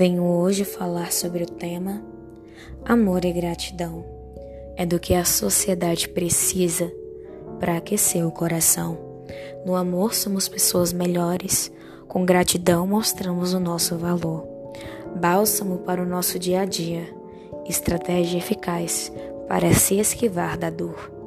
Venho hoje falar sobre o tema Amor e Gratidão. É do que a sociedade precisa para aquecer o coração. No amor somos pessoas melhores, com gratidão mostramos o nosso valor. Bálsamo para o nosso dia a dia, estratégia eficaz para se esquivar da dor.